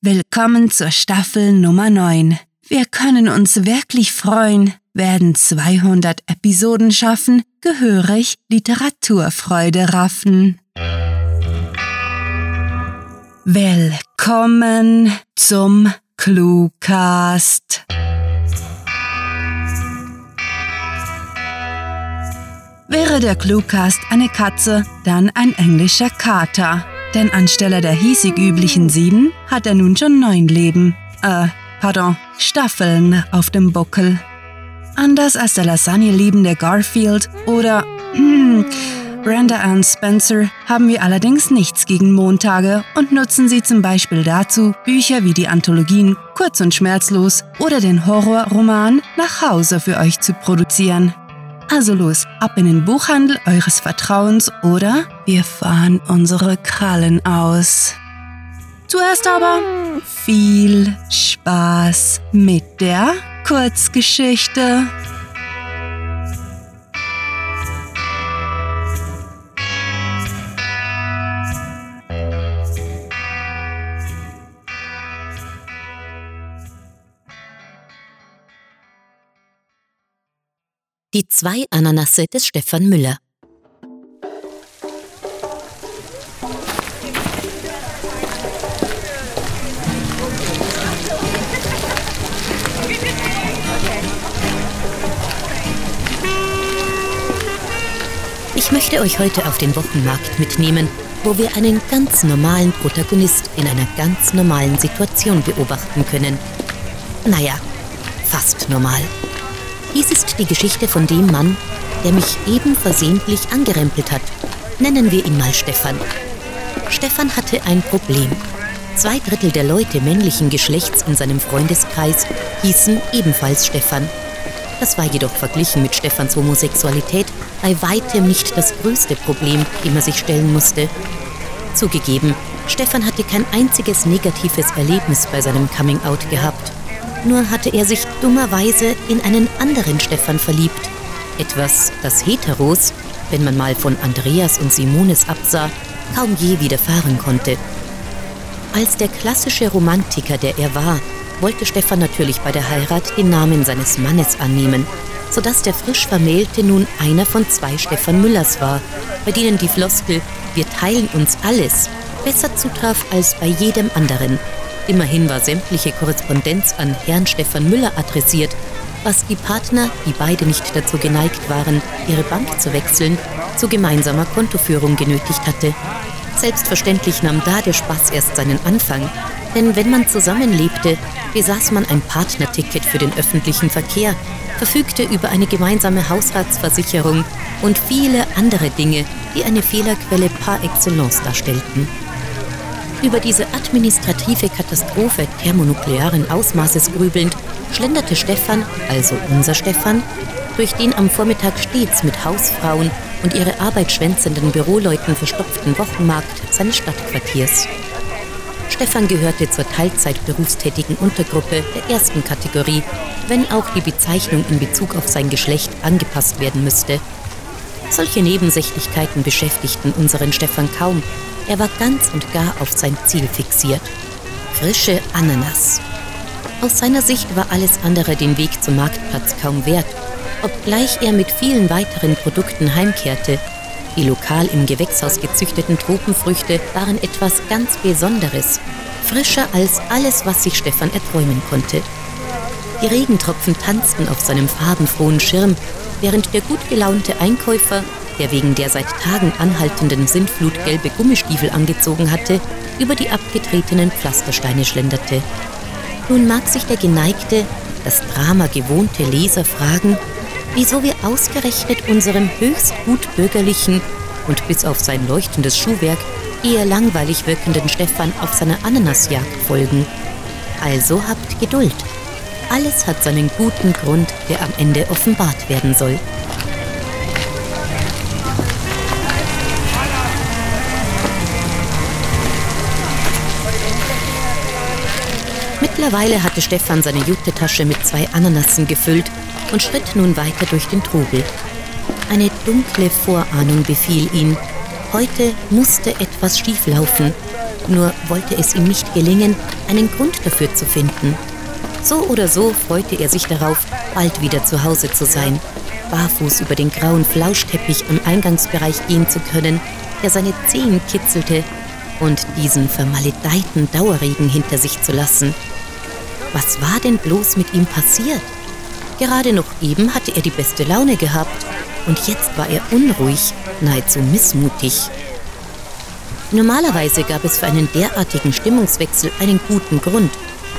Willkommen zur Staffel Nummer 9. Wir können uns wirklich freuen, werden 200 Episoden schaffen, gehörig Literaturfreude raffen. Willkommen zum Cluecast. Wäre der Cluecast eine Katze, dann ein englischer Kater. Denn anstelle der hiesig üblichen sieben hat er nun schon neun Leben, äh, pardon, Staffeln auf dem Buckel. Anders als der Lasagne liebende Garfield oder Brenda Ann Spencer haben wir allerdings nichts gegen Montage und nutzen sie zum Beispiel dazu, Bücher wie die Anthologien Kurz und Schmerzlos oder den Horrorroman Nach Hause für euch zu produzieren. Also los, ab in den Buchhandel eures Vertrauens oder wir fahren unsere Krallen aus. Zuerst aber viel Spaß mit der Kurzgeschichte. Die zwei Ananasse des Stefan Müller. Ich möchte euch heute auf den Wochenmarkt mitnehmen, wo wir einen ganz normalen Protagonist in einer ganz normalen Situation beobachten können. Naja, fast normal. Dies ist die Geschichte von dem Mann, der mich eben versehentlich angerempelt hat. Nennen wir ihn mal Stefan. Stefan hatte ein Problem. Zwei Drittel der Leute männlichen Geschlechts in seinem Freundeskreis hießen ebenfalls Stefan. Das war jedoch verglichen mit Stefans Homosexualität bei weitem nicht das größte Problem, dem er sich stellen musste. Zugegeben, Stefan hatte kein einziges negatives Erlebnis bei seinem Coming-out gehabt. Nur hatte er sich dummerweise in einen anderen Stefan verliebt. Etwas, das Heteros, wenn man mal von Andreas und Simones absah, kaum je widerfahren konnte. Als der klassische Romantiker, der er war, wollte Stefan natürlich bei der Heirat den Namen seines Mannes annehmen, sodass der frisch Vermählte nun einer von zwei Stefan Müllers war, bei denen die Floskel Wir teilen uns alles besser zutraf als bei jedem anderen. Immerhin war sämtliche Korrespondenz an Herrn Stefan Müller adressiert, was die Partner, die beide nicht dazu geneigt waren, ihre Bank zu wechseln, zu gemeinsamer Kontoführung genötigt hatte. Selbstverständlich nahm da der Spaß erst seinen Anfang, denn wenn man zusammenlebte, besaß man ein Partnerticket für den öffentlichen Verkehr, verfügte über eine gemeinsame Hausratsversicherung und viele andere Dinge, die eine Fehlerquelle par excellence darstellten. Über diese administrative Katastrophe thermonuklearen Ausmaßes grübelnd, schlenderte Stefan, also unser Stefan, durch den am Vormittag stets mit Hausfrauen und ihre arbeitsschwänzenden Büroleuten verstopften Wochenmarkt seines Stadtquartiers. Stefan gehörte zur Teilzeitberufstätigen Untergruppe der ersten Kategorie, wenn auch die Bezeichnung in Bezug auf sein Geschlecht angepasst werden müsste. Solche Nebensächlichkeiten beschäftigten unseren Stefan kaum, er war ganz und gar auf sein Ziel fixiert. Frische Ananas. Aus seiner Sicht war alles andere den Weg zum Marktplatz kaum wert, obgleich er mit vielen weiteren Produkten heimkehrte. Die lokal im Gewächshaus gezüchteten Tropenfrüchte waren etwas ganz Besonderes, frischer als alles, was sich Stefan erträumen konnte. Die Regentropfen tanzten auf seinem farbenfrohen Schirm, während der gut gelaunte Einkäufer der wegen der seit Tagen anhaltenden Sintflut gelbe Gummistiefel angezogen hatte, über die abgetretenen Pflastersteine schlenderte. Nun mag sich der geneigte, das Drama gewohnte Leser fragen, wieso wir ausgerechnet unserem höchst gut bürgerlichen und bis auf sein leuchtendes Schuhwerk eher langweilig wirkenden Stefan auf seiner Ananasjagd folgen. Also habt Geduld. Alles hat seinen guten Grund, der am Ende offenbart werden soll. Mittlerweile hatte Stefan seine Jutetasche mit zwei Ananassen gefüllt und schritt nun weiter durch den Trubel. Eine dunkle Vorahnung befiel ihn. Heute musste etwas schieflaufen. Nur wollte es ihm nicht gelingen, einen Grund dafür zu finden. So oder so freute er sich darauf, bald wieder zu Hause zu sein, barfuß über den grauen Flauschteppich am Eingangsbereich gehen zu können, der seine Zehen kitzelte, und diesen vermaledeiten Dauerregen hinter sich zu lassen. Was war denn bloß mit ihm passiert? Gerade noch eben hatte er die beste Laune gehabt und jetzt war er unruhig, nahezu missmutig. Normalerweise gab es für einen derartigen Stimmungswechsel einen guten Grund,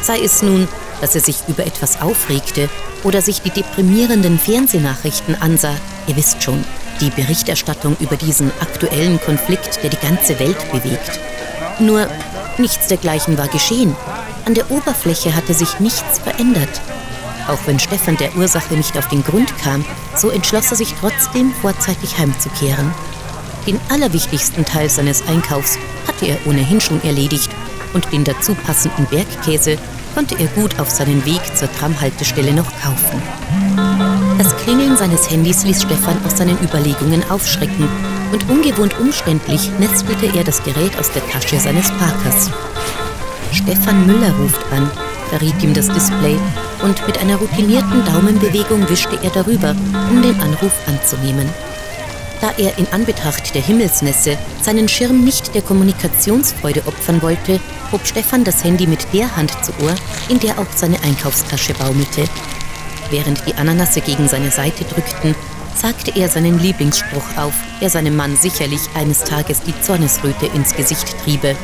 sei es nun, dass er sich über etwas aufregte oder sich die deprimierenden Fernsehnachrichten ansah. Ihr wisst schon, die Berichterstattung über diesen aktuellen Konflikt, der die ganze Welt bewegt. Nur nichts dergleichen war geschehen. An der Oberfläche hatte sich nichts verändert. Auch wenn Stefan der Ursache nicht auf den Grund kam, so entschloss er sich trotzdem, vorzeitig heimzukehren. Den allerwichtigsten Teil seines Einkaufs hatte er ohnehin schon erledigt und den dazu passenden Bergkäse konnte er gut auf seinen Weg zur Tramhaltestelle noch kaufen. Das Klingeln seines Handys ließ Stefan aus seinen Überlegungen aufschrecken und ungewohnt umständlich nestelte er das Gerät aus der Tasche seines Parkers. Stefan Müller ruft an, verriet ihm das Display und mit einer routinierten Daumenbewegung wischte er darüber, um den Anruf anzunehmen. Da er in Anbetracht der Himmelsnässe seinen Schirm nicht der Kommunikationsfreude opfern wollte, hob Stefan das Handy mit der Hand zu Ohr, in der auch seine Einkaufstasche baumelte. Während die Ananasse gegen seine Seite drückten, sagte er seinen Lieblingsspruch auf, der seinem Mann sicherlich eines Tages die Zornesröte ins Gesicht triebe.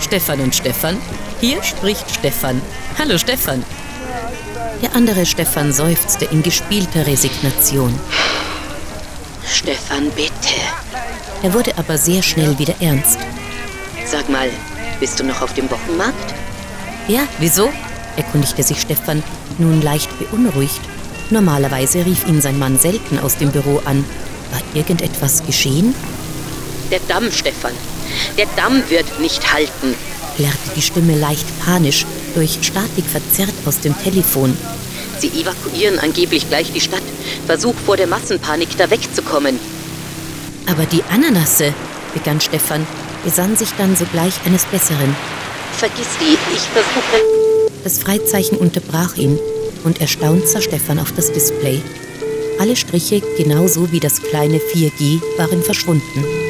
Stefan und Stefan, hier spricht Stefan. Hallo Stefan. Der andere Stefan seufzte in gespielter Resignation. Stefan, bitte. Er wurde aber sehr schnell wieder ernst. Sag mal, bist du noch auf dem Wochenmarkt? Ja, wieso? erkundigte sich Stefan, nun leicht beunruhigt. Normalerweise rief ihn sein Mann selten aus dem Büro an. War irgendetwas geschehen? Der Damm, Stefan. Der Damm wird nicht halten, plärrte die Stimme leicht panisch, durch Statik verzerrt aus dem Telefon. Sie evakuieren angeblich gleich die Stadt. Versuch vor der Massenpanik da wegzukommen. Aber die Ananasse, begann Stefan, besann sich dann sogleich eines Besseren. Vergiss die, ich versuche. Das Freizeichen unterbrach ihn und erstaunt sah Stefan auf das Display. Alle Striche, genauso wie das kleine 4G, waren verschwunden.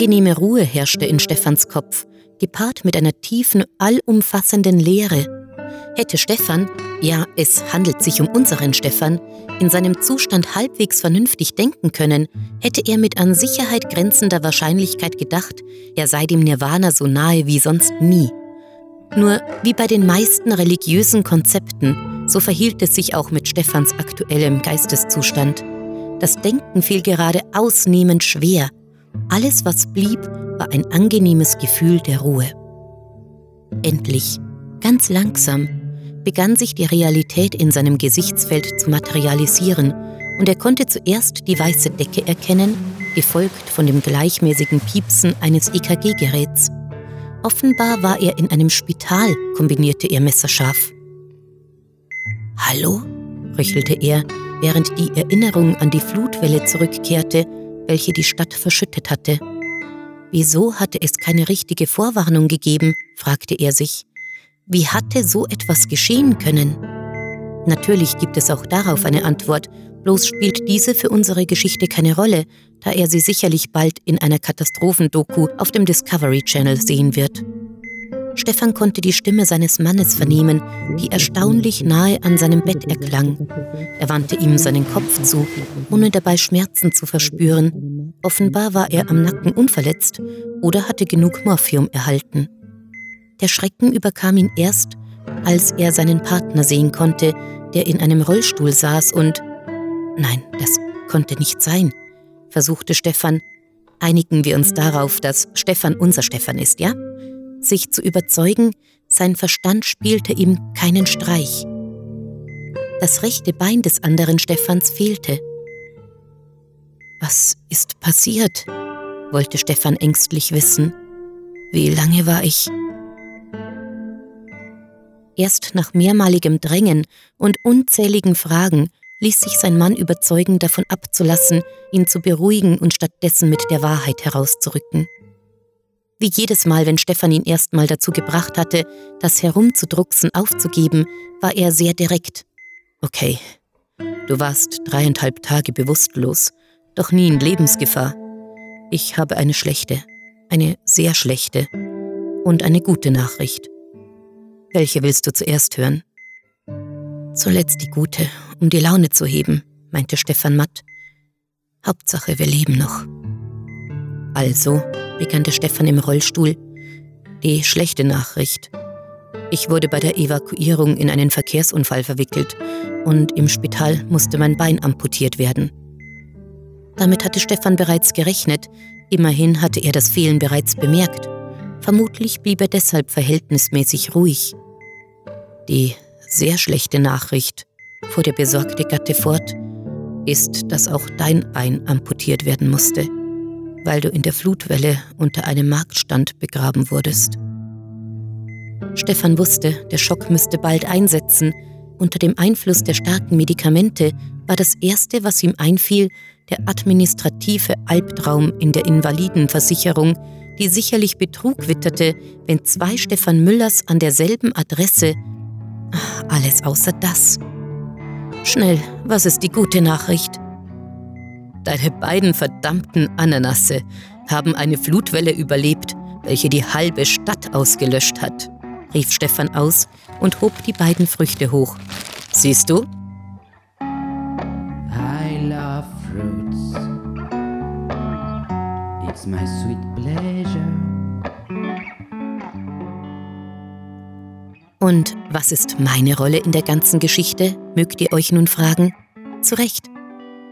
Angenehme Ruhe herrschte in Stephans Kopf, gepaart mit einer tiefen, allumfassenden Leere. Hätte Stefan, ja, es handelt sich um unseren Stefan, in seinem Zustand halbwegs vernünftig denken können, hätte er mit an Sicherheit grenzender Wahrscheinlichkeit gedacht, er sei dem Nirvana so nahe wie sonst nie. Nur wie bei den meisten religiösen Konzepten, so verhielt es sich auch mit Stephans aktuellem Geisteszustand. Das Denken fiel gerade ausnehmend schwer, alles, was blieb, war ein angenehmes Gefühl der Ruhe. Endlich, ganz langsam, begann sich die Realität in seinem Gesichtsfeld zu materialisieren und er konnte zuerst die weiße Decke erkennen, gefolgt von dem gleichmäßigen Piepsen eines EKG-Geräts. Offenbar war er in einem Spital, kombinierte er messerscharf. Hallo? röchelte er, während die Erinnerung an die Flutwelle zurückkehrte welche die Stadt verschüttet hatte. Wieso hatte es keine richtige Vorwarnung gegeben, fragte er sich. Wie hatte so etwas geschehen können? Natürlich gibt es auch darauf eine Antwort, bloß spielt diese für unsere Geschichte keine Rolle, da er sie sicherlich bald in einer Katastrophendoku auf dem Discovery Channel sehen wird. Stefan konnte die Stimme seines Mannes vernehmen, die erstaunlich nahe an seinem Bett erklang. Er wandte ihm seinen Kopf zu, ohne dabei Schmerzen zu verspüren. Offenbar war er am Nacken unverletzt oder hatte genug Morphium erhalten. Der Schrecken überkam ihn erst, als er seinen Partner sehen konnte, der in einem Rollstuhl saß und Nein, das konnte nicht sein, versuchte Stefan. Einigen wir uns darauf, dass Stefan unser Stefan ist, ja? Sich zu überzeugen, Sein Verstand spielte ihm keinen Streich. Das rechte Bein des anderen Stephans fehlte. Was ist passiert? wollte Stefan ängstlich wissen. Wie lange war ich? Erst nach mehrmaligem Drängen und unzähligen Fragen ließ sich sein Mann überzeugen, davon abzulassen, ihn zu beruhigen und stattdessen mit der Wahrheit herauszurücken. Wie jedes Mal, wenn Stefan ihn erstmal dazu gebracht hatte, das Herumzudrucksen aufzugeben, war er sehr direkt. Okay, du warst dreieinhalb Tage bewusstlos, doch nie in Lebensgefahr. Ich habe eine schlechte, eine sehr schlechte und eine gute Nachricht. Welche willst du zuerst hören? Zuletzt die gute, um die Laune zu heben, meinte Stefan matt. Hauptsache, wir leben noch. Also, begann der Stefan im Rollstuhl, die schlechte Nachricht. Ich wurde bei der Evakuierung in einen Verkehrsunfall verwickelt und im Spital musste mein Bein amputiert werden. Damit hatte Stefan bereits gerechnet, immerhin hatte er das Fehlen bereits bemerkt. Vermutlich blieb er deshalb verhältnismäßig ruhig. Die sehr schlechte Nachricht, fuhr der besorgte Gatte fort, ist, dass auch dein Bein amputiert werden musste, weil du in der Flutwelle unter einem Marktstand begraben wurdest. Stefan wusste, der Schock müsste bald einsetzen. Unter dem Einfluss der starken Medikamente war das Erste, was ihm einfiel, der administrative Albtraum in der Invalidenversicherung, die sicherlich Betrug witterte, wenn zwei Stefan Müllers an derselben Adresse. Alles außer das. Schnell, was ist die gute Nachricht? Deine beiden verdammten Ananasse haben eine Flutwelle überlebt, welche die halbe Stadt ausgelöscht hat rief Stefan aus und hob die beiden Früchte hoch. Siehst du? I love fruits. It's my sweet pleasure. Und was ist meine Rolle in der ganzen Geschichte, mögt ihr euch nun fragen? Zu Recht.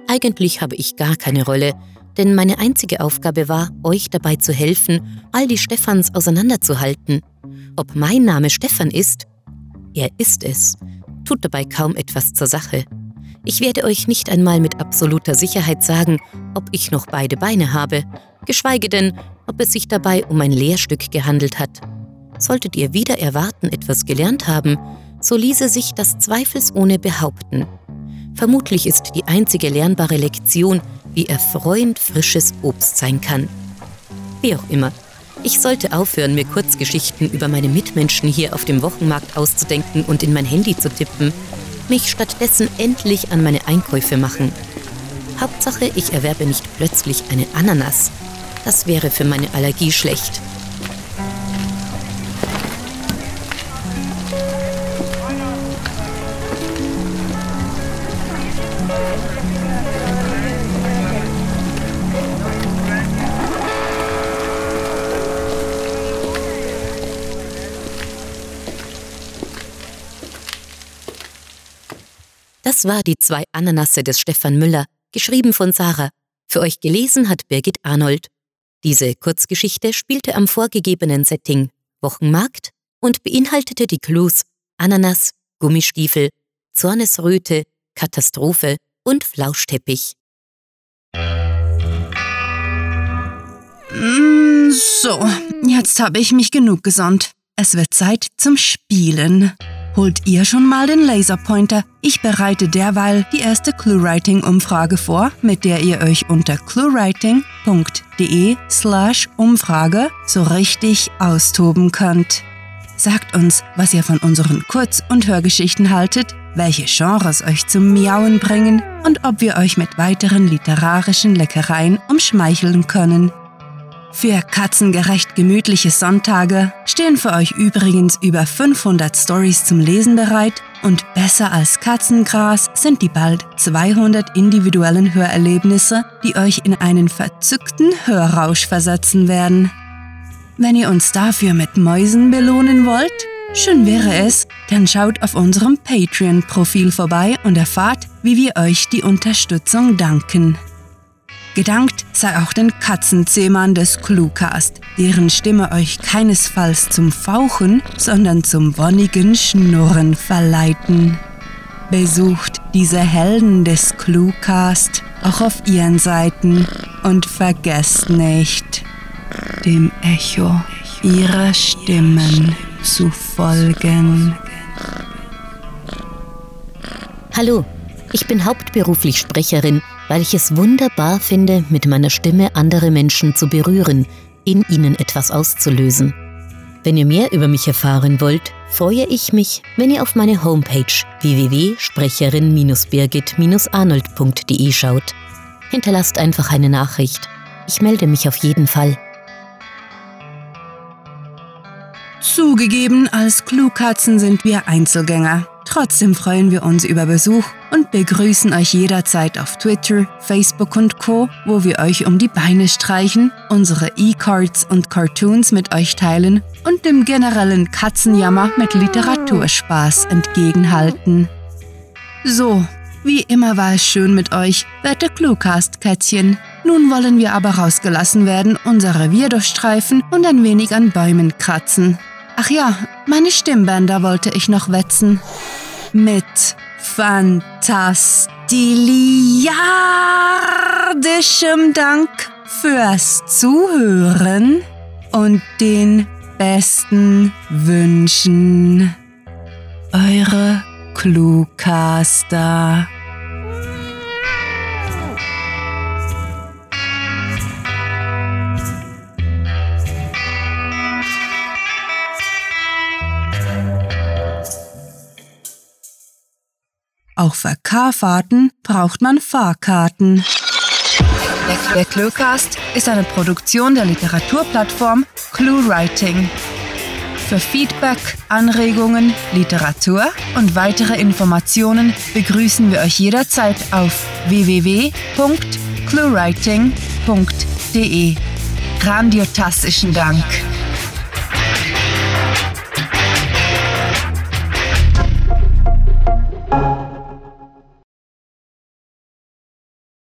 Eigentlich habe ich gar keine Rolle, denn meine einzige Aufgabe war, euch dabei zu helfen, all die Stephans auseinanderzuhalten. Ob mein Name Stefan ist? Er ist es, tut dabei kaum etwas zur Sache. Ich werde euch nicht einmal mit absoluter Sicherheit sagen, ob ich noch beide Beine habe, geschweige denn, ob es sich dabei um ein Lehrstück gehandelt hat. Solltet ihr wieder erwarten, etwas gelernt haben, so ließe sich das zweifelsohne behaupten. Vermutlich ist die einzige lernbare Lektion, wie erfreuend frisches Obst sein kann. Wie auch immer, ich sollte aufhören, mir Kurzgeschichten über meine Mitmenschen hier auf dem Wochenmarkt auszudenken und in mein Handy zu tippen, mich stattdessen endlich an meine Einkäufe machen. Hauptsache, ich erwerbe nicht plötzlich eine Ananas. Das wäre für meine Allergie schlecht. Das war die zwei Ananasse des Stefan Müller, geschrieben von Sarah. Für euch gelesen hat Birgit Arnold. Diese Kurzgeschichte spielte am vorgegebenen Setting Wochenmarkt und beinhaltete die Clues Ananas, Gummistiefel, Zornesröte, Katastrophe und Flauschteppich. Mm, so, jetzt habe ich mich genug gesonnt. Es wird Zeit zum Spielen. Holt ihr schon mal den Laserpointer? Ich bereite derweil die erste ClueWriting-Umfrage vor, mit der ihr euch unter cluewriting.de slash Umfrage so richtig austoben könnt. Sagt uns, was ihr von unseren Kurz- und Hörgeschichten haltet, welche Genres euch zum Miauen bringen und ob wir euch mit weiteren literarischen Leckereien umschmeicheln können. Für katzengerecht gemütliche Sonntage stehen für euch übrigens über 500 Stories zum Lesen bereit und besser als Katzengras sind die bald 200 individuellen Hörerlebnisse, die euch in einen verzückten Hörrausch versetzen werden. Wenn ihr uns dafür mit Mäusen belohnen wollt, schön wäre es, dann schaut auf unserem Patreon-Profil vorbei und erfahrt, wie wir euch die Unterstützung danken. Gedankt sei auch den Katzenzähmern des Cluecast, deren Stimme euch keinesfalls zum Fauchen, sondern zum wonnigen Schnurren verleiten. Besucht diese Helden des Cluecast auch auf ihren Seiten und vergesst nicht, dem Echo ihrer Stimmen zu folgen. Hallo, ich bin hauptberuflich Sprecherin, weil ich es wunderbar finde, mit meiner Stimme andere Menschen zu berühren, in ihnen etwas auszulösen. Wenn ihr mehr über mich erfahren wollt, freue ich mich, wenn ihr auf meine Homepage www.sprecherin-birgit-arnold.de schaut. Hinterlasst einfach eine Nachricht. Ich melde mich auf jeden Fall. Zugegeben, als Klugkatzen sind wir Einzelgänger. Trotzdem freuen wir uns über Besuch und begrüßen euch jederzeit auf Twitter, Facebook und Co, wo wir euch um die Beine streichen, unsere E-Cards und Cartoons mit euch teilen und dem generellen Katzenjammer mit Literaturspaß entgegenhalten. So, wie immer war es schön mit euch, werte Cluecast-Kätzchen. Nun wollen wir aber rausgelassen werden, unser Revier durchstreifen und ein wenig an Bäumen kratzen. Ach ja, meine Stimmbänder wollte ich noch wetzen. Mit fantastiliardischem Dank fürs Zuhören und den besten Wünschen. Eure Cluecaster. Auch für K-Fahrten braucht man Fahrkarten. Der Cluecast ist eine Produktion der Literaturplattform ClueWriting. Für Feedback, Anregungen, Literatur und weitere Informationen begrüßen wir euch jederzeit auf www.cluewriting.de. Grandiotastischen Dank.